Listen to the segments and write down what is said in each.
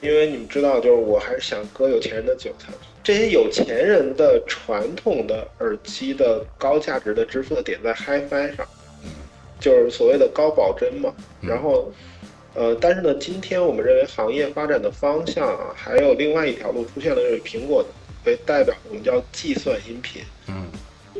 因为你们知道，就是我还是想割有钱人的韭菜。这些有钱人的传统的耳机的高价值的支付的点在 HiFi 上，就是所谓的高保真嘛。然后，呃，但是呢，今天我们认为行业发展的方向啊，还有另外一条路出现了，就是苹果为代表，我们叫计算音频。嗯，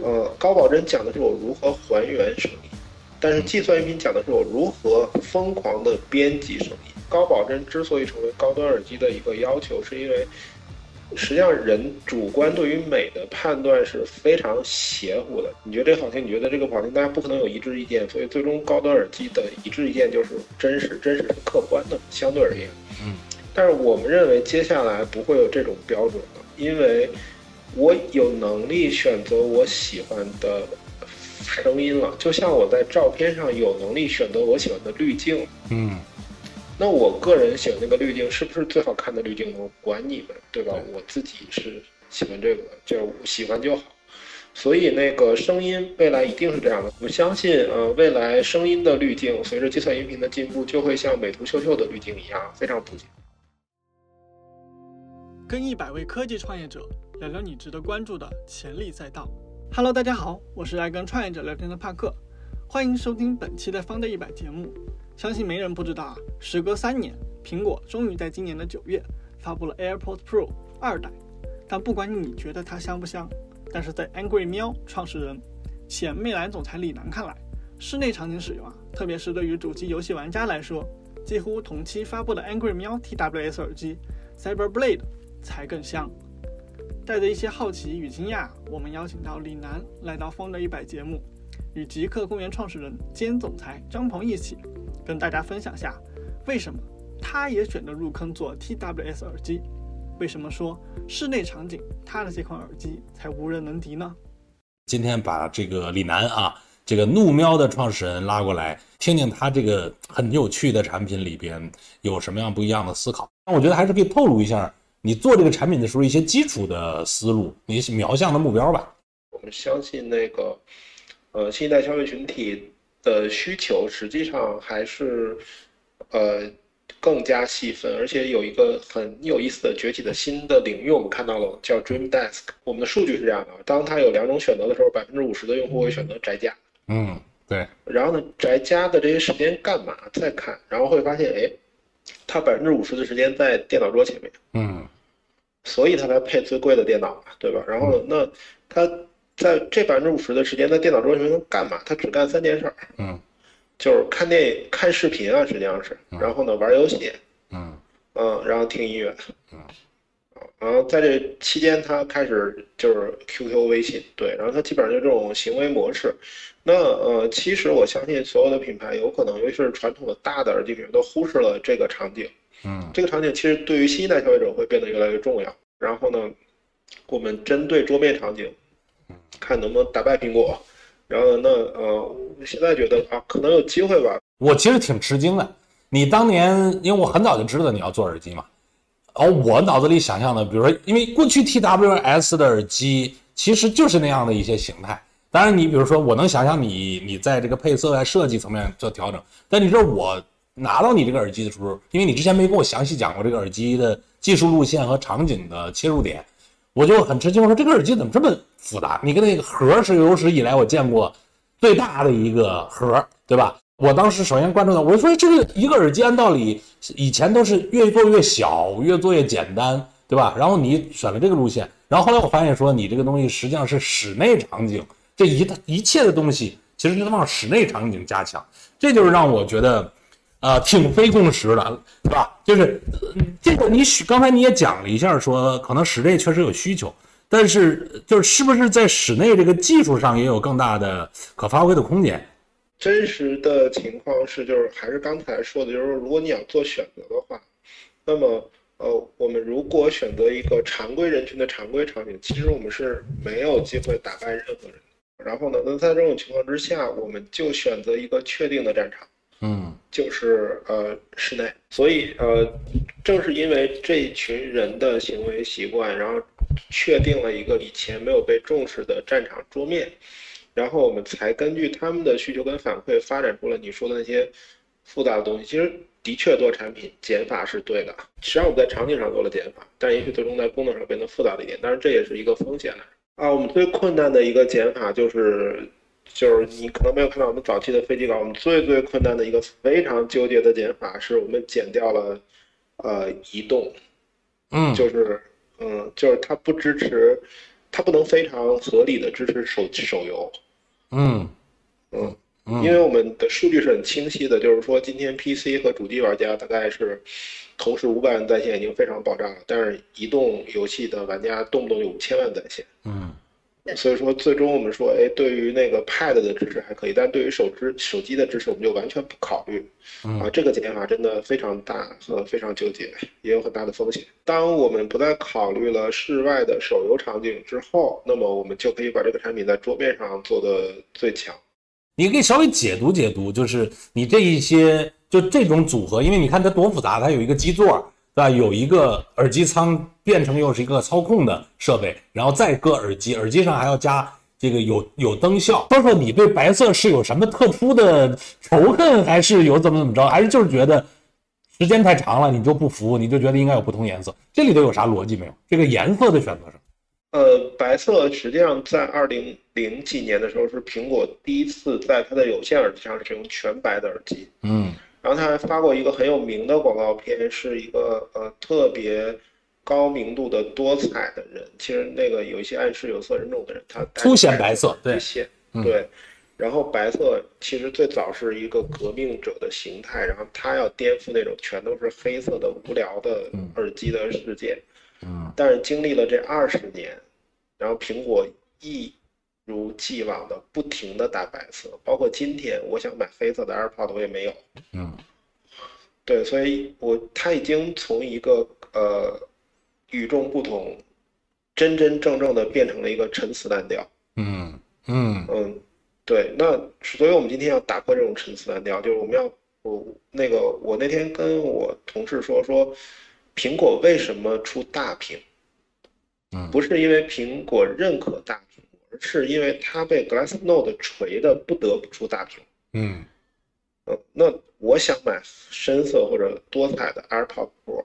呃，高保真讲的是我如何还原声音，但是计算音频讲的是我如何疯狂的编辑声音。高保真之所以成为高端耳机的一个要求，是因为 实际上人主观对于美的判断是非常邪乎的。你觉得这个好听，你觉得这个不好听，大家不可能有一致意见。所以最终高端耳机的一致意见就是真实，真实是客观的，相对而言。嗯。但是我们认为接下来不会有这种标准了，因为我有能力选择我喜欢的声音了，就像我在照片上有能力选择我喜欢的滤镜。嗯。那我个人选那个滤镜是不是最好看的滤镜？我管你们，对吧？我自己是喜欢这个的，就喜欢就好。所以那个声音未来一定是这样的。我相信，呃，未来声音的滤镜随着计算音频的进步，就会像美图秀秀的滤镜一样非常普及。跟一百位科技创业者聊聊你值得关注的潜力赛道。Hello，大家好，我是爱跟创业者聊天的帕克，欢迎收听本期的方的一百节目。相信没人不知道啊，时隔三年，苹果终于在今年的九月发布了 AirPods Pro 二代。但不管你觉得它香不香，但是在 Angry 喵创始人前魅蓝总裁李楠看来，室内场景使用啊，特别是对于主机游戏玩家来说，几乎同期发布的 Angry 喵 TWS 耳机 Cyberblade 才更香。带着一些好奇与惊讶，我们邀请到李楠来到风的一百节目，与极客公园创始人兼总裁张鹏一起。跟大家分享下，为什么他也选择入坑做 TWS 耳机？为什么说室内场景他的这款耳机才无人能敌呢？今天把这个李楠啊，这个怒喵的创始人拉过来，听听他这个很有趣的产品里边有什么样不一样的思考。那我觉得还是可以透露一下你做这个产品的时候一些基础的思路，你瞄向的目标吧。我们相信那个，呃，新一代消费群体。的需求实际上还是，呃，更加细分，而且有一个很有意思的崛起的新的领域，我们看到了叫 Dream Desk。我们的数据是这样的：当它有两种选择的时候，百分之五十的用户会选择宅家。嗯，对。然后呢，宅家的这些时间干嘛？再看，然后会发现，哎，他百分之五十的时间在电脑桌前面。嗯。所以他才配最贵的电脑嘛，对吧？然后那他。在这百分之五十的时间在电脑桌前能干嘛？他只干三件事儿，嗯，就是看电影、看视频啊，实际上是，然后呢玩游戏，嗯嗯，然后听音乐，嗯，然后在这期间他开始就是 QQ、微信，对，然后他基本上就这种行为模式。那呃，其实我相信所有的品牌有可能，尤其是传统的大的耳机品牌都忽视了这个场景，嗯，这个场景其实对于新一代消费者会变得越来越重要。然后呢，我们针对桌面场景。看能不能打败苹果，然后那呃，现在觉得啊，可能有机会吧。我其实挺吃惊的，你当年因为我很早就知道你要做耳机嘛，而我脑子里想象的，比如说，因为过去 TWS 的耳机其实就是那样的一些形态。当然，你比如说，我能想象你你在这个配色啊设计层面做调整。但你知道我拿到你这个耳机的时候，因为你之前没跟我详细讲过这个耳机的技术路线和场景的切入点。我就很吃惊，我说这个耳机怎么这么复杂？你跟那个盒是有史以来我见过最大的一个盒，对吧？我当时首先关注到，我说这个一个耳机按道理以前都是越做越小，越做越简单，对吧？然后你选了这个路线，然后后来我发现说你这个东西实际上是室内场景，这一一切的东西其实就是往室内场景加强，这就是让我觉得。啊，挺非共识的，是吧？就是这个，你刚才你也讲了一下，说可能室内确实有需求，但是就是是不是在室内这个技术上也有更大的可发挥的空间？真实的情况是，就是还是刚才说的，就是如果你想做选择的话，那么呃，我们如果选择一个常规人群的常规场景，其实我们是没有机会打败任何人。然后呢，那在这种情况之下，我们就选择一个确定的战场。嗯，就是呃室内，所以呃正是因为这群人的行为习惯，然后确定了一个以前没有被重视的战场桌面，然后我们才根据他们的需求跟反馈发展出了你说的那些复杂的东西。其实的确做产品减法是对的，实际上我们在场景上做了减法，但也许最终在功能上变得复杂了一点。但是这也是一个风险啊。我们最困难的一个减法就是，就是你可能没有看到我们早期的飞机稿，我们最最困难的一个非常纠结的减法是我们减掉了呃移动，嗯，就是嗯就是它不支持，它不能非常合理的支持手手游，嗯嗯。因为我们的数据是很清晰的，就是说今天 PC 和主机玩家大概是同时五百万在线已经非常爆炸了，但是移动游戏的玩家动不动有五千万在线。嗯，所以说最终我们说，哎，对于那个 Pad 的支持还可以，但对于手支手机的支持我们就完全不考虑。啊，这个减法真的非常大和非常纠结，也有很大的风险。当我们不再考虑了室外的手游场景之后，那么我们就可以把这个产品在桌面上做的最强。你可以稍微解读解读，就是你这一些就这种组合，因为你看它多复杂，它有一个基座，对吧？有一个耳机仓变成又是一个操控的设备，然后再搁耳机，耳机上还要加这个有有灯效。说说你对白色是有什么特殊的仇恨，还是有怎么怎么着，还是就是觉得时间太长了你就不服，你就觉得应该有不同颜色？这里头有啥逻辑没有？这个颜色的选择上。呃，白色实际上在二零零几年的时候是苹果第一次在它的有线耳机上使用全白的耳机。嗯，然后他还发过一个很有名的广告片，是一个呃特别高明度的多彩的人，其实那个有一些暗示有色人种的人，他凸显白色，对。然后白色其实最早是一个革命者的形态，然后他要颠覆那种全都是黑色的无聊的耳机的世界。嗯，但是经历了这二十年，然后苹果一如既往的不停的打白色，包括今天我想买黑色的 AirPod 我也没有。嗯，对，所以我它已经从一个呃与众不同，真真正正的变成了一个陈词滥调。嗯嗯嗯，对，那所以我们今天要打破这种陈词滥调，就是我们要我那个我那天跟我同事说说。苹果为什么出大屏？嗯，不是因为苹果认可大是因为它被 Glassnode 锤的不得不出大屏。嗯，嗯，那我想买深色或者多彩的 AirPod Pro，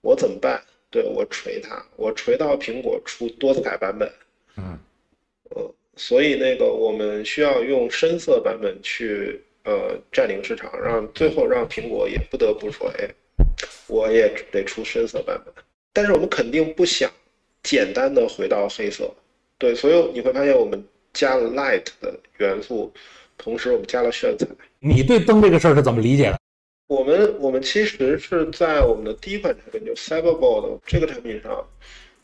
我怎么办？对我锤它，我锤到苹果出多彩版本。嗯，呃，所以那个我们需要用深色版本去呃占领市场，让最后让苹果也不得不说，哎。我也得出深色版本，但是我们肯定不想简单的回到黑色，对，所以你会发现我们加了 light 的元素，同时我们加了炫彩。你对灯这个事儿是怎么理解的？我们我们其实是在我们的第一款产品就 Cyberboard 这个产品上。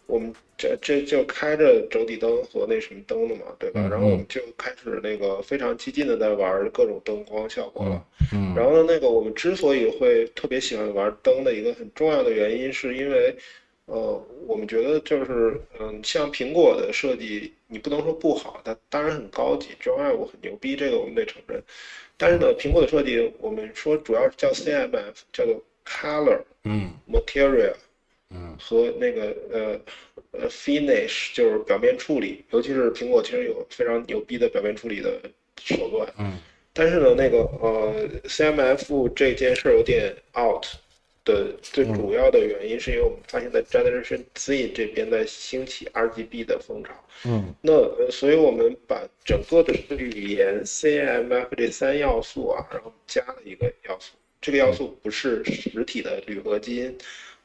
我们这这就开着整体灯和那什么灯的嘛，对吧？然后我们就开始那个非常激进的在玩各种灯光效果了。嗯，然后呢，那个我们之所以会特别喜欢玩灯的一个很重要的原因，是因为，呃，我们觉得就是，嗯，像苹果的设计，你不能说不好，它当然很高级，Drive 很牛逼，这个我们得承认。但是呢，苹果的设计，我们说主要是叫 CMF，叫做 Color，嗯，Material。嗯，和那个呃呃 finish 就是表面处理，尤其是苹果其实有非常牛逼的表面处理的手段。嗯，但是呢，那个呃 CMF 这件事有点 out 的最主要的原因，是因为我们发现在 Generation Z 这边在兴起 RGB 的风潮。嗯，那所以我们把整个的语言 CMF 这三要素啊，然后加了一个要素，这个要素不是实体的铝合金。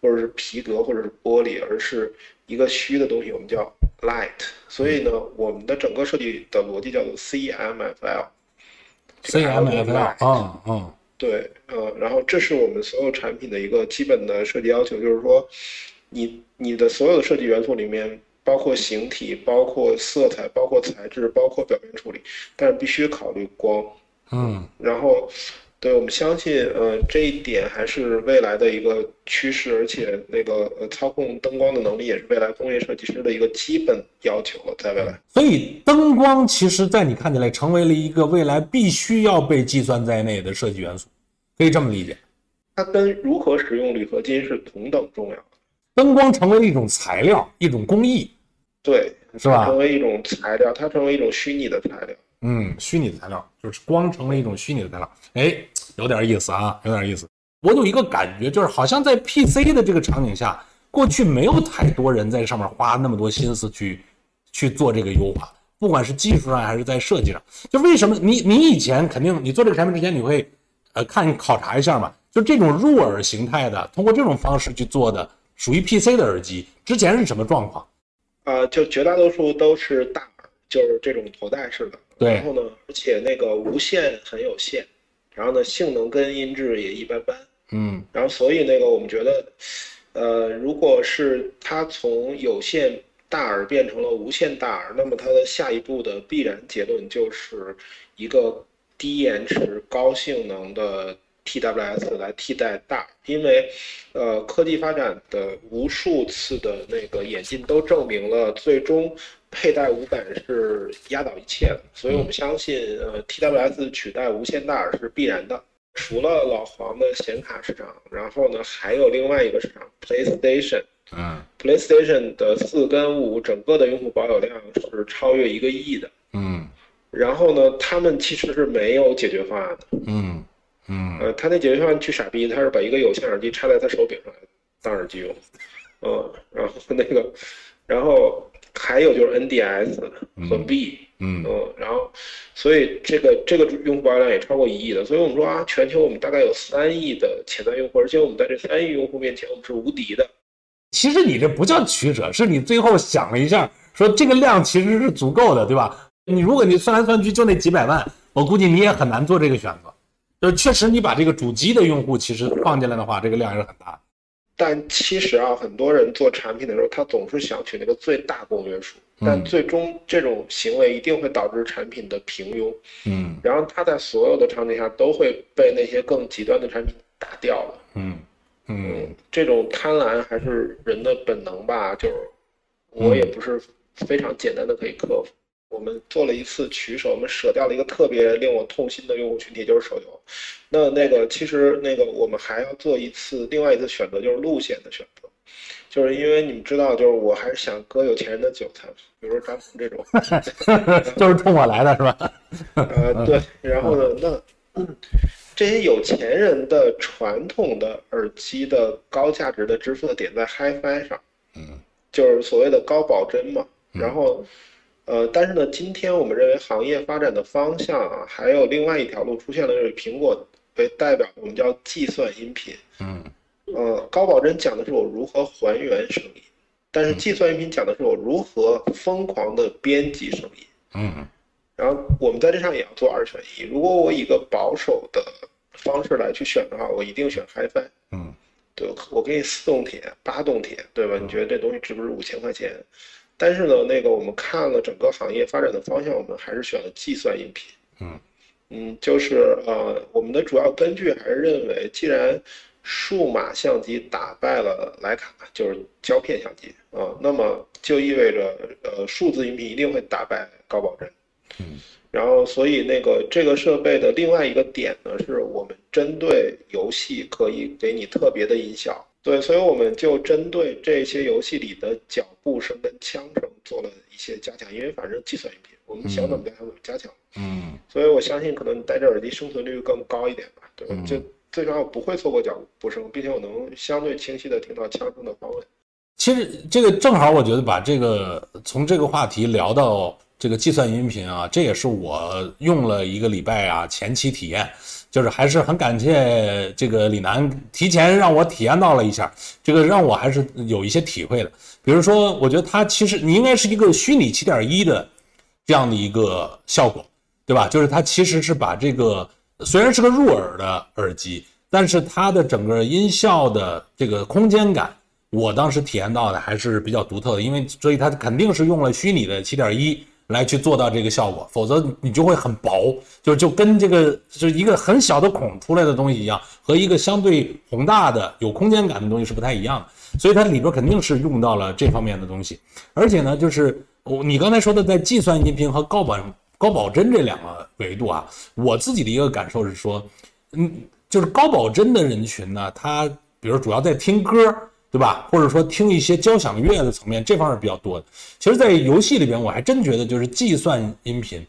或者是皮革，或者是玻璃，而是一个虚的东西，我们叫 light。所以呢，我们的整个设计的逻辑叫做 CMFL。CMFL 啊啊，对，呃，然后这是我们所有产品的一个基本的设计要求，就是说，你你的所有的设计元素里面，包括形体，包括色彩，包括材质，包括表面处理，但是必须考虑光。嗯，然后。对我们相信，呃，这一点还是未来的一个趋势，而且那个呃，操控灯光的能力也是未来工业设计师的一个基本要求了，在未来。所以，灯光其实，在你看起来，成为了一个未来必须要被计算在内的设计元素，可以这么理解。它跟如何使用铝合金是同等重要的。灯光成为了一种材料，一种工艺，对，是吧？成为一种材料，它成为一种虚拟的材料。嗯，虚拟的材料就是光成了一种虚拟的材料。哎，有点意思啊，有点意思。我有一个感觉，就是好像在 PC 的这个场景下，过去没有太多人在上面花那么多心思去去做这个优化，不管是技术上还是在设计上。就为什么你你以前肯定你做这个产品之前，你会呃看考察一下嘛？就这种入耳形态的，通过这种方式去做的，属于 PC 的耳机，之前是什么状况？啊，就绝大多数都是大耳，就是这种头戴式的。对然后呢，而且那个无线很有限，然后呢，性能跟音质也一般般。嗯然后所以那个我们觉得，呃，如果是它从有线大耳变成了无线大耳，那么它的下一步的必然结论就是一个低延迟、高性能的 TWS 来替代大耳，因为，呃，科技发展的无数次的那个演进都证明了，最终佩戴无感是压倒一切的，所以我们相信，呃，TWS 取代无线大耳是必然的。除了老黄的显卡市场，然后呢，还有另外一个市场 PlayStation。嗯 PlayStation 的四跟五整个的用户保有量是超越一个亿的。嗯然后呢，他们其实是没有解决方案的。嗯嗯呃，他那解决方案巨傻逼，他是把一个有线耳机插在他手柄上当耳机用。嗯，然后那个，然后还有就是 NDS 和 B，。嗯嗯，然后，所以这个这个用户保有量也超过一亿的，所以我们说啊，全球我们大概有三亿的潜在用户，而且我们在这三亿用户面前，我们是无敌的。其实你这不叫取舍，是你最后想了一下，说这个量其实是足够的，对吧？你如果你算来算去就那几百万，我估计你也很难做这个选择。就是确实你把这个主机的用户其实放进来的话，这个量也是很大的。但其实啊，很多人做产品的时候，他总是想取那个最大公约数，但最终这种行为一定会导致产品的平庸，嗯然后他在所有的场景下都会被那些更极端的产品打掉了。嗯嗯嗯，这种贪婪还是人的本能吧，就是我也不是非常简单的可以克服。我们做了一次取舍，我们舍掉了一个特别令我痛心的用户群体，就是手游。那那个其实那个我们还要做一次另外一次选择，就是路线的选择。就是因为你们知道，就是我还是想割有钱人的韭菜，比如说张鹏这种，就是冲我来的是吧？呃，对，然后呢，那嗯这些有钱人的传统的耳机的高价值的支付的点在 HiFi 上，嗯，就是所谓的高保真嘛。然后，呃，但是呢，今天我们认为行业发展的方向啊，还有另外一条路出现了，就是苹果为代表，我们叫计算音频。嗯呃，高保真讲的是我如何还原声音，但是计算音频讲的是我如何疯狂的编辑声音。嗯然后我们在这上也要做二选一。如果我以一个保守的方式来去选的话，我一定选 HiFi。嗯对，我给你四动铁、八动铁，对吧？你觉得这东西值不值五千块钱？但是呢，那个我们看了整个行业发展的方向，我们还是选了计算音频。嗯嗯，就是呃，我们的主要根据还是认为，既然数码相机打败了徕卡，就是胶片相机啊、那么就意味着呃，数字音频一定会打败高保真。嗯然后，所以那个这个设备的另外一个点呢，是我们针对游戏可以给你特别的音效。对，所以我们就针对这些游戏里的脚步声跟枪声做了一些加强，因为反正计算音频，我们想怎么加强怎么加强。嗯所以我相信可能你戴着耳机生存率更高一点吧，对吧？嗯就最重要不会错过脚步声，并且我能相对清晰的听到枪声的方位。其实这个正好，我觉得把这个从这个话题聊到这个计算音频啊，这也是我用了一个礼拜啊前期体验，就是还是很感谢这个李楠提前让我体验到了一下，这个让我还是有一些体会的。比如说，我觉得它其实你应该是一个虚拟七点一的这样的一个效果，对吧？就是它其实是把这个虽然是个入耳的耳机，但是它的整个音效的这个空间感。我当时体验到的还是比较独特的，因为所以它肯定是用了虚拟的七点一来去做到这个效果，否则你就会很薄，就就跟这个就是一个很小的孔出来的东西一样，和一个相对宏大的有空间感的东西是不太一样的，所以它里边肯定是用到了这方面的东西，而且呢，就是我你刚才说的在计算音频和高保高保真这两个维度啊，我自己的一个感受是说，嗯，就是高保真的人群呢，他比如主要在听歌。对吧？或者说听一些交响乐的层面，这方面比较多的。其实，在游戏里边，我还真觉得就是计算音频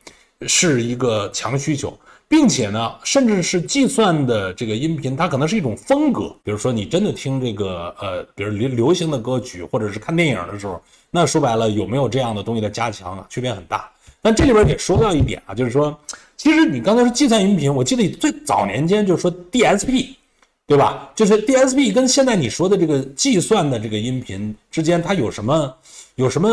是一个强需求。并且呢，甚至是计算的这个音频，它可能是一种风格。比如说，你真的听这个呃，比如流流行的歌曲，或者是看电影的时候，那说白了，有没有这样的东西的加强，区别很大。但这里边也说到一点啊，就是说，其实你刚才说计算音频，我记得最早年间就是说 DSP，对吧？就是 DSP 跟现在你说的这个计算的这个音频之间，它有什么有什么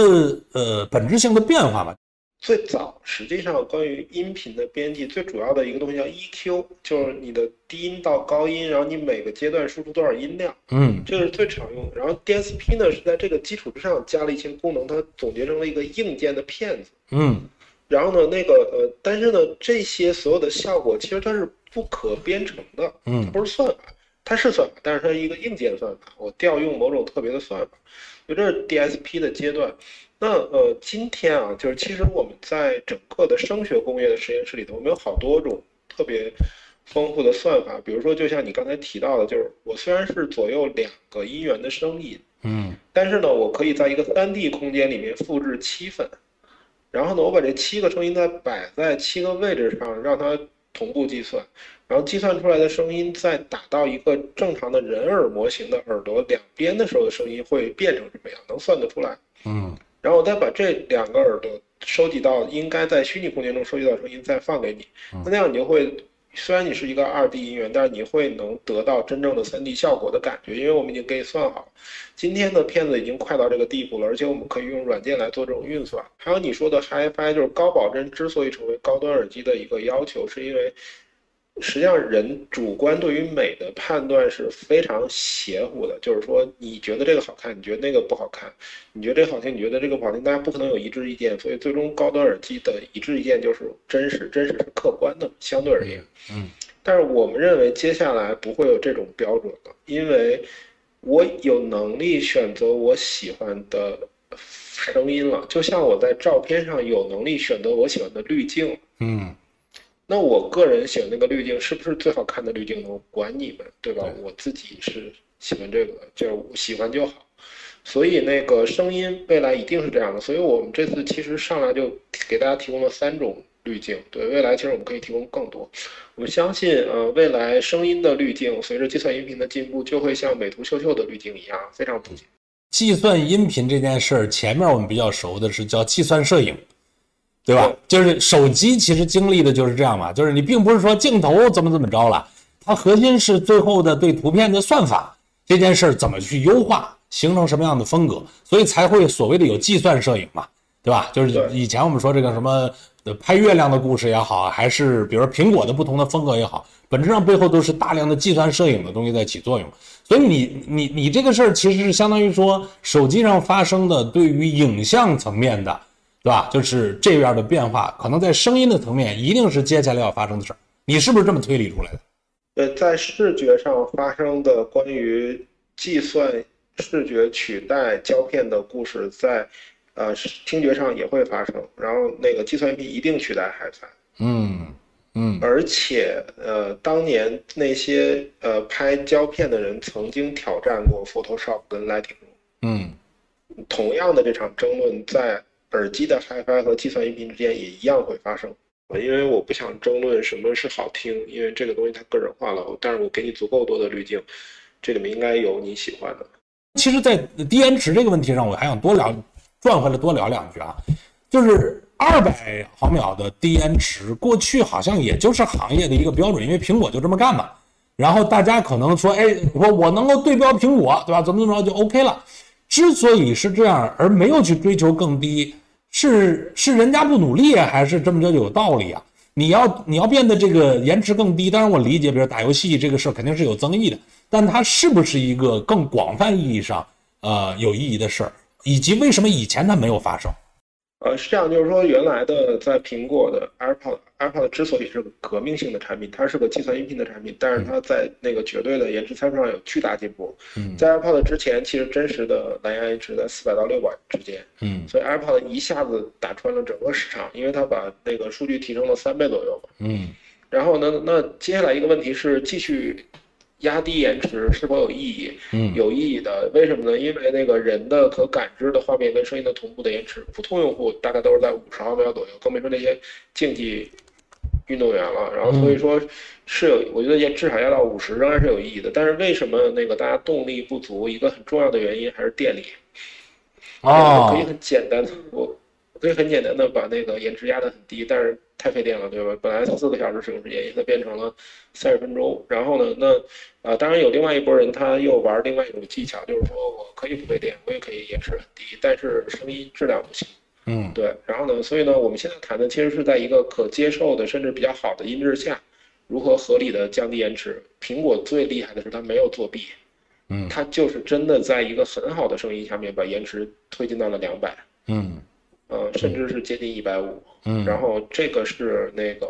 呃本质性的变化吗？最早实际上关于音频的编辑，最主要的一个东西叫 EQ，就是你的低音到高音，然后你每个阶段输出多少音量，嗯，这个是最常用的。然后 DSP 呢是在这个基础之上加了一些功能，它总结成了一个硬件的片子，嗯，然后呢那个呃，但是呢这些所有的效果其实它是不可编程的，嗯，它不是算法，它是算法，但是它是一个硬件算法，我调用某种特别的算法，就这是 DSP 的阶段。那呃，今天啊，就是其实我们在整个的声学工业的实验室里头，我们有好多种特别丰富的算法。比如说，就像你刚才提到的，就是我虽然是左右两个音源的声音，嗯，但是呢，我可以在一个三 D 空间里面复制七份，然后呢，我把这七个声音再摆在七个位置上，让它同步计算，然后计算出来的声音再打到一个正常的人耳模型的耳朵两边的时候的声音会变成什么样，能算得出来。嗯。然后我再把这两个耳朵收集到应该在虚拟空间中收集到声音，再放给你。那那样你就会，虽然你是一个二 D 音源，但是你会能得到真正的三 D 效果的感觉，因为我们已经给你算好。今天的片子已经快到这个地步了，而且我们可以用软件来做这种运算。还有你说的 HiFi，就是高保真之所以成为高端耳机的一个要求，是因为。实际上，人主观对于美的判断是非常邪乎的。就是说，你觉得这个好看，你觉得那个不好看；你觉得这个好听，你觉得这个不好听。大家不可能有一致意见，所以最终高端耳机的一致意见就是真实，真实是客观的，相对而言。嗯。但是我们认为接下来不会有这种标准了，因为我有能力选择我喜欢的声音了，就像我在照片上有能力选择我喜欢的滤镜。嗯。那我个人选那个滤镜是不是最好看的滤镜呢？我管你们，对吧？我自己是喜欢这个，就是喜欢就好。所以那个声音未来一定是这样的。所以我们这次其实上来就给大家提供了三种滤镜。对未来其实我们可以提供更多。我们相信，呃，未来声音的滤镜随着计算音频的进步，就会像美图秀秀的滤镜一样非常普及。计算音频这件事儿，前面我们比较熟的是叫计算摄影。对吧？就是手机其实经历的就是这样嘛，就是你并不是说镜头怎么怎么着了，它核心是最后的对图片的算法这件事儿怎么去优化，形成什么样的风格，所以才会所谓的有计算摄影嘛，对吧？就是以前我们说这个什么拍月亮的故事也好，还是比如说苹果的不同的风格也好，本质上背后都是大量的计算摄影的东西在起作用。所以你你你这个事儿其实是相当于说手机上发生的对于影像层面的。对吧？就是这样的变化，可能在声音的层面，一定是接下来要发生的事儿。你是不是这么推理出来的？呃，在视觉上发生的关于计算视觉取代胶片的故事，在呃听觉上也会发生。然后那个计算机一定取代 HiFi。嗯嗯。而且呃，当年那些呃拍胶片的人曾经挑战过 Photoshop 跟 Lightroom。嗯。同样的这场争论在。耳机的 HiFi 和计算音频之间也一样会发生，因为我不想争论什么是好听，因为这个东西太个人化了。但是我给你足够多的滤镜，这里面应该有你喜欢的。其实，在低延迟这个问题上，我还想多聊，转回来多聊两句啊。就是二百毫秒的低延迟，过去好像也就是行业的一个标准，因为苹果就这么干嘛。然后大家可能说，哎，我我能够对标苹果，对吧？怎么怎么着就 OK 了。之所以是这样，而没有去追求更低。是是人家不努力啊，还是这么着有道理啊？你要你要变得这个延迟更低，当然我理解，比如打游戏这个事儿肯定是有争议的，但它是不是一个更广泛意义上呃有意义的事儿，以及为什么以前它没有发生？呃，是这样，就是说，原来的在苹果的 AirPod，AirPod 之所以是个革命性的产品，它是个计算音频的产品，但是它在那个绝对的延迟参数上有巨大进步。嗯，在 AirPod 之前，其实真实的蓝牙延迟在四百到六百之间。嗯，所以 AirPod 一下子打穿了整个市场，因为它把那个数据提升了三倍左右嘛。嗯，然后呢，那接下来一个问题是继续。压低延迟是否有意义？嗯，有意义的。为什么呢？因为那个人的可感知的画面跟声音的同步的延迟，普通用户大概都是在五十毫秒左右，更别说那些竞技运动员了，然后所以说是有，我觉得也至少要到五十仍然是有意义的。但是为什么那个大家动力不足？一个很重要的原因还是电力。哦，可以很简单的，我我可以很简单的把那个延迟压得很低，但是太费电了，对吧？本来四个小时使用时间，现在变成了三十分钟。然后呢，那啊，当然有另外一拨人，他又玩另外一种技巧，就是说我可以不费电，我也可以延迟很低，但是声音质量不行。嗯，对。然后呢，所以呢，我们现在谈的其实是在一个可接受的，甚至比较好的音质下，如何合理的降低延迟。苹果最厉害的是它没有作弊。嗯，它就是真的在一个很好的声音下面把延迟推进到了两百，嗯，呃，甚至是接近一百五，嗯，然后这个是那个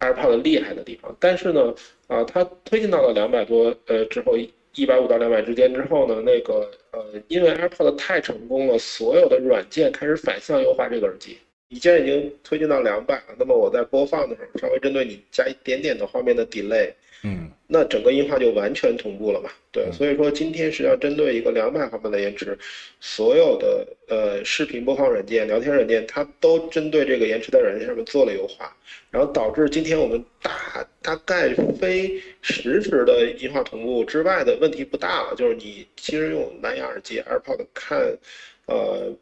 AirPod 厉害的地方，但是呢，啊，它推进到了两百多，呃，之后一百五到两百之间之后呢，那个呃，因为 AirPod 太成功了，所有的软件开始反向优化这个耳机。你既然已经推进到两百了，那么我在播放的时候稍微针对你加一点点的画面的 delay。嗯，那整个音画就完全同步了嘛？对，所以说今天实际上针对一个两百毫秒的延迟，所有的呃视频播放软件、聊天软件，它都针对这个延迟在软件上面做了优化，然后导致今天我们大大概非实时的音画同步之外的问题不大了。就是你其实用蓝牙耳机 AirPod 看，呃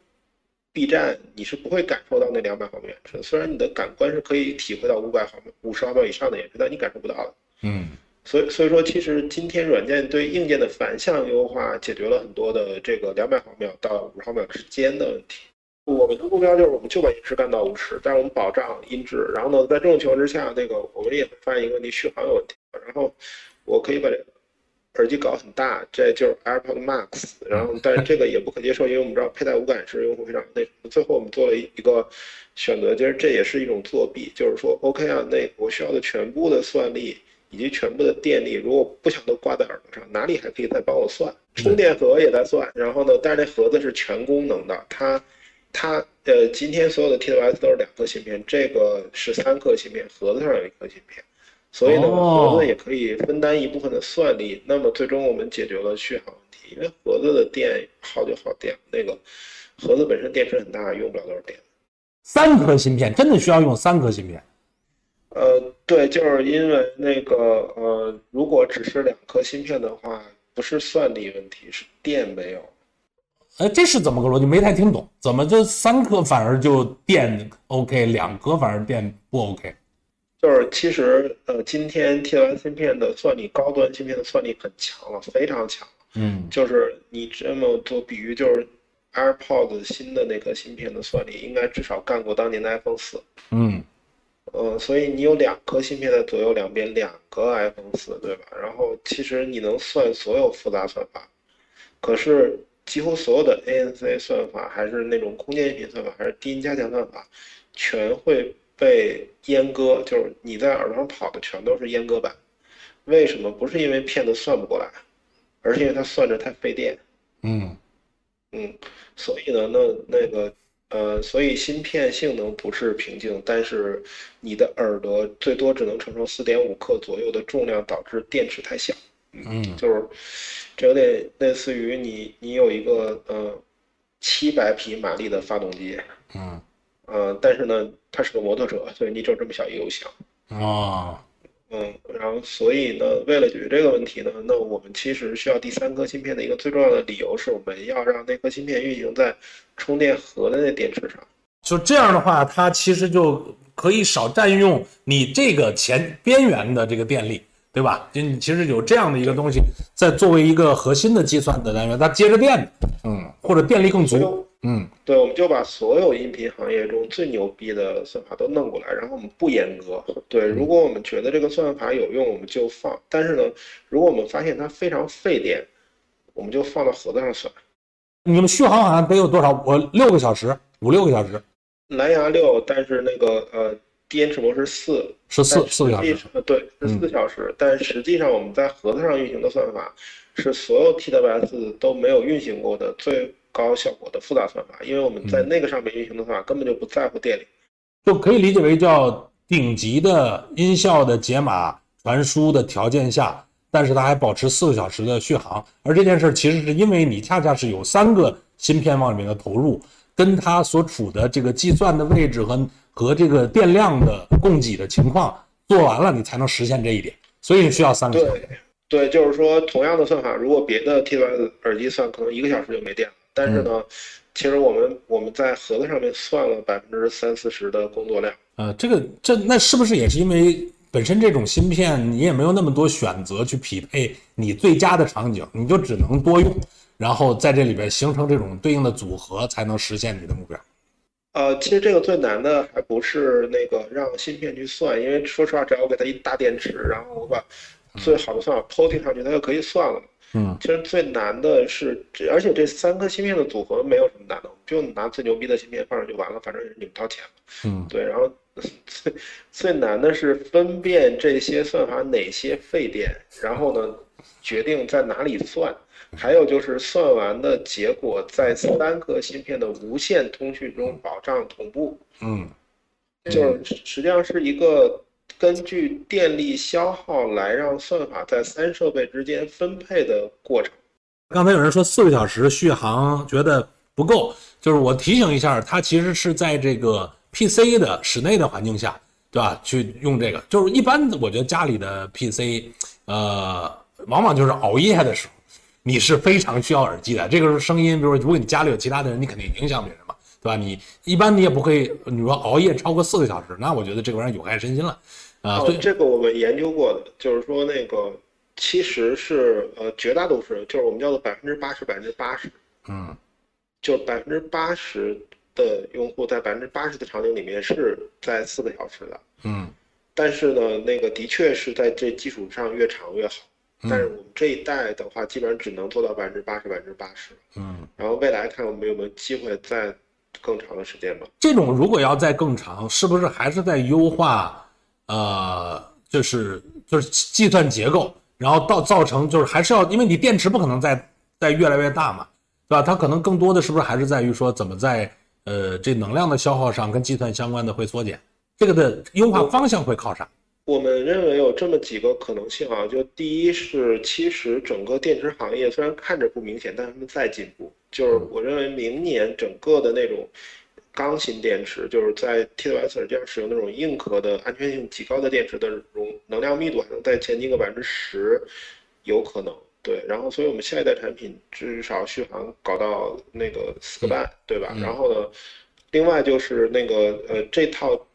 ，B 站，你是不会感受到那两百毫秒延迟，虽然你的感官是可以体会到五百毫秒、五十毫秒以上的延迟，但你感受不到的。嗯，所以所以说，其实今天软件对硬件的反向优化，解决了很多的这个两百毫秒到五十毫秒之间的问题。我们的目标就是，我们就把延迟干到五十，但是我们保障音质。然后呢，在这种情况之下，那个我们也发现一个问题，续航有问题。然后我可以把这耳机搞很大，这就是 AirPod Max。然后，但是这个也不可接受，因为我们知道佩戴无感是用户非常那。最后我们做了一个选择，其实这也是一种作弊，就是说，OK 啊，那我需要的全部的算力。以及全部的电力，如果不想都挂在耳朵上，哪里还可以再帮我算？充电盒也在算，然后呢？但是那盒子是全功能的，它，它，呃，今天所有的 TWS 都是两颗芯片，这个是三颗芯片，盒子上有一颗芯片，所以呢，盒子也可以分担一部分的算力。那么最终我们解决了续航问题，因为盒子的电耗就耗电，那个盒子本身电池很大，用不了多少电。三颗芯片真的需要用三颗芯片？呃，对，就是因为那个呃，如果只是两颗芯片的话，不是算力问题，是电没有。哎，这是怎么个逻辑？没太听懂，怎么这三颗反而就电 OK，两颗反而电不 OK？就是其实呃，今天 T1 芯片的算力，高端芯片的算力很强了，非常强。嗯，就是你这么做比喻，就是 AirPods 新的那颗芯片的算力，应该至少干过当年的 iPhone 四。嗯。呃，所以你有两颗芯片在左右两边，两个 iPhone 四，对吧？然后其实你能算所有复杂算法，可是几乎所有的 ANC 算法，还是那种空间音频算法，还是低音加强算法，全会被阉割，就是你在耳朵上跑的全都是阉割版。为什么？不是因为骗子算不过来，而是因为它算着太费电。嗯嗯，所以呢，那那个。呃，所以芯片性能不是瓶颈，但是你的耳朵最多只能承受四点五克左右的重量，导致电池太小。嗯，就是这有点类似于你你有一个呃七百匹马力的发动机，嗯，呃，但是呢，它是个摩托车，所以你只有这么小一个油箱。哦。嗯，然后所以呢，为了解决这个问题呢，那我们其实需要第三颗芯片的一个最重要的理由是，我们要让那颗芯片运行在充电盒的那电池上。就这样的话，它其实就可以少占用你这个前边缘的这个电力，对吧？就你其实有这样的一个东西，在作为一个核心的计算的单元，它接着电，嗯，或者电力更足。嗯，对，我们就把所有音频行业中最牛逼的算法都弄过来，然后我们不严格。对，如果我们觉得这个算法有用，我们就放；但是呢，如果我们发现它非常费电，我们就放到盒子上算。你们续航好像得有多少？我六个小时，五六个小时。蓝牙六，但是那个呃低延迟模式四，是四四个小时。呃，对，是四小时。但实际上我们在盒子上运行的算法，是所有 TWS 都没有运行过的最。高效果的复杂算法，因为我们在那个上面运行的算法根本就不在乎电力，就可以理解为叫顶级的音效的解码传输的条件下，但是它还保持四个小时的续航。而这件事其实是因为你恰恰是有三个芯片往里面的投入，跟它所处的这个计算的位置和和这个电量的供给的情况做完了，你才能实现这一点。所以需要三个小时。对，对，就是说同样的算法，如果别的 TWS 耳机算，可能一个小时就没电了。但是呢，其实我们我们在盒子上面算了百分之三四十的工作量。呃，这个这那是不是也是因为本身这种芯片你也没有那么多选择去匹配你最佳的场景，你就只能多用，然后在这里边形成这种对应的组合，才能实现你的目标。呃，其实这个最难的还不是那个让芯片去算，因为说实话，只要我给它一大电池，然后我把最好的算法 POTI 上去，它就可以算了。嗯，其实最难的是，这而且这三颗芯片的组合没有什么难的，就拿最牛逼的芯片放上就完了，反正你们掏钱嗯，对，然后最最难的是分辨这些算法哪些费电，然后呢，决定在哪里算，还有就是算完的结果在三颗芯片的无线通讯中保障同步。嗯，就是实际上是一个根据电力消耗来让算法在三设备之间分配的过程。刚才有人说四个小时续航觉得不够，就是我提醒一下，它其实是在这个 PC 的室内的环境下，对吧？去用这个，就是一般我觉得家里的 PC，呃，往往就是熬夜的时候，你是非常需要耳机的。这个时候声音，比如说如果你家里有其他的人，你肯定影响别人嘛，对吧？你一般你也不会，你说熬夜超过四个小时，那我觉得这玩意儿有害身心了，啊，所以，哦这个我们研究过的，就是说那个其实是呃绝大多数人，就是我们叫做百分之八十、百分之八十，嗯就百分之八十的用户在百分之八十的场景里面是在四个小时的。嗯但是呢，那个的确是在这基础上越长越好。但是我们这一代的话，基本上只能做到百分之八十、百分之八十。嗯。然后未来看我们有没有机会再更长的时间吧。这种如果要再更长，是不是还是在优化？呃，就是就是计算结构，然后到造成就是还是要，因为你电池不可能再再越来越大嘛，对吧？它可能更多的是不是还是在于说怎么在呃这能量的消耗上跟计算相关的会缩减，这个的优化方向会靠啥？我们认为有这么几个可能性啊，就第一是，其实整个电池行业虽然看着不明显，但他们在进步。就是我认为明年整个的那种钢芯电池，就是在 TWS 耳机上使用那种硬壳的安全性极高的电池的容能量密度还能再前进个百分之十，有可能。对，然后所以我们下一代产品至少续航搞到那个四个半，对吧？然后呢，另外就是那个呃这套。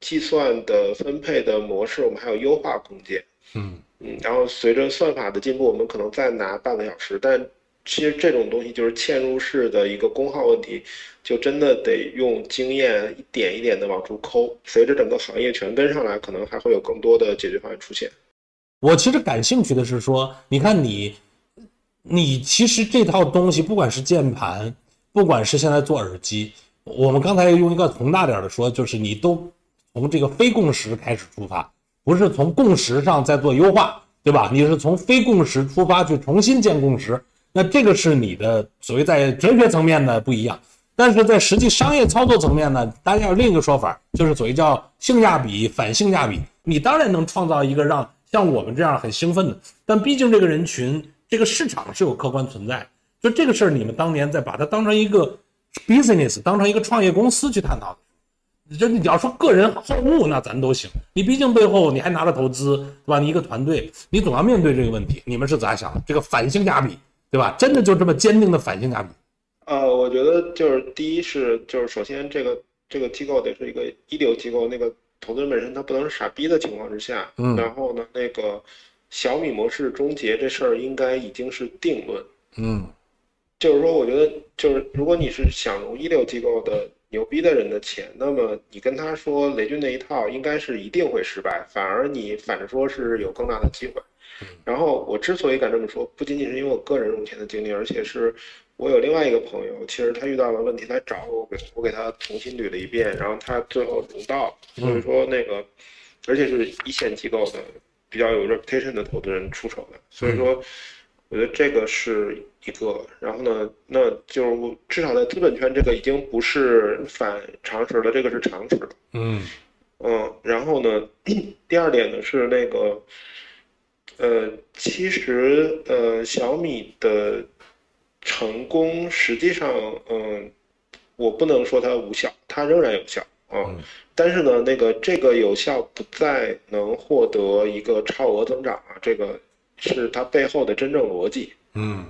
计算的分配的模式，我们还有优化空间。嗯嗯，然后随着算法的进步，我们可能再拿半个小时。但其实这种东西就是嵌入式的一个功耗问题，就真的得用经验一点一点的往出抠。随着整个行业全跟上来，可能还会有更多的解决方案出现。我其实感兴趣的是说，你看你，你其实这套东西，不管是键盘，不管是现在做耳机，我们刚才用一个宏大点的说，就是你都。从这个非共识开始出发，不是从共识上再做优化，对吧？你是从非共识出发去重新建共识，那这个是你的所谓在哲学层面的不一样，但是在实际商业操作层面呢，大家有另一个说法，就是所谓叫性价比反性价比。你当然能创造一个让像我们这样很兴奋的，但毕竟这个人群这个市场是有客观存在，就这个事儿，你们当年在把它当成一个 business，当成一个创业公司去探讨。就你要说个人好恶，那咱都行。你毕竟背后你还拿了投资，对吧？你一个团队，你总要面对这个问题。你们是咋想的？这个反性价比，对吧？真的就这么坚定的反性价比？呃，我觉得就是第一是就是首先这个这个机构得是一个一流机构，那个投资人本身他不能是傻逼的情况之下，嗯，然后呢，那个小米模式终结这事儿应该已经是定论，嗯，就是说，我觉得就是如果你是想融一流机构的。牛逼的人的钱，那么你跟他说雷军那一套应该是一定会失败，反而你反着说是有更大的机会。然后我之所以敢这么说，不仅仅是因为我个人融钱的经历，而且是我有另外一个朋友，其实他遇到了问题来找我，给我给他重新捋了一遍，然后他最后融到。所以说那个，而且是一线机构的比较有 reputation 的投资人出手的，所以说。我觉得这个是一个，然后呢，那就至少在资本圈，这个已经不是反常识了，这个是常识了。嗯嗯，然后呢，第二点呢是那个，呃，其实呃小米的成功实际上，嗯，我不能说它无效，它仍然有效。啊。但是呢，那个这个有效不再能获得一个超额增长啊，这个是它背后的真正逻辑。嗯，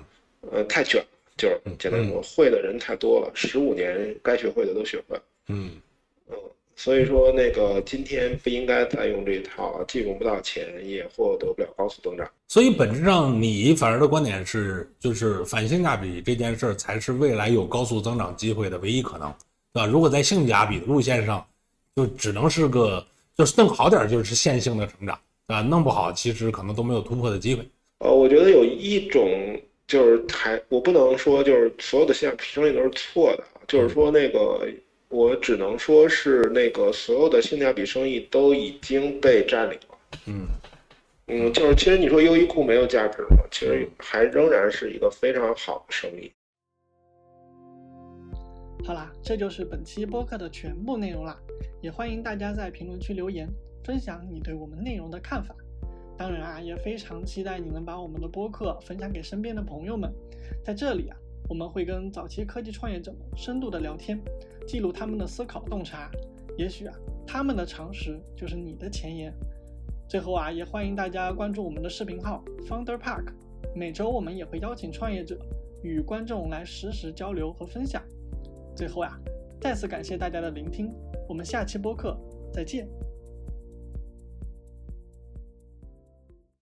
呃，太卷了，就是简单说，会的人太多了，十五年该学会的都学会了。嗯嗯，所以说那个今天不应该再用这一套，既融不到钱，也获得不了高速增长。所以本质上，你反而的观点是，就是反性价比这件事儿才是未来有高速增长机会的唯一可能，对吧？如果在性价比的路线上，就只能是个，就是弄好点就是线性的成长，啊，弄不好其实可能都没有突破的机会。呃，我觉得有一种就是还，我不能说就是所有的性价比生意都是错的，就是说那个我只能说是那个所有的性价比生意都已经被占领了。嗯嗯，就是其实你说优衣库没有价值吗？其实还仍然是一个非常好的生意。好啦，这就是本期播客的全部内容啦。也欢迎大家在评论区留言，分享你对我们内容的看法。当然啊，也非常期待你能把我们的播客分享给身边的朋友们。在这里啊，我们会跟早期科技创业者们深度的聊天，记录他们的思考洞察。也许啊，他们的常识就是你的前沿。最后啊，也欢迎大家关注我们的视频号 Founder Park。每周我们也会邀请创业者与观众来实时交流和分享。最后啊，再次感谢大家的聆听，我们下期播客再见。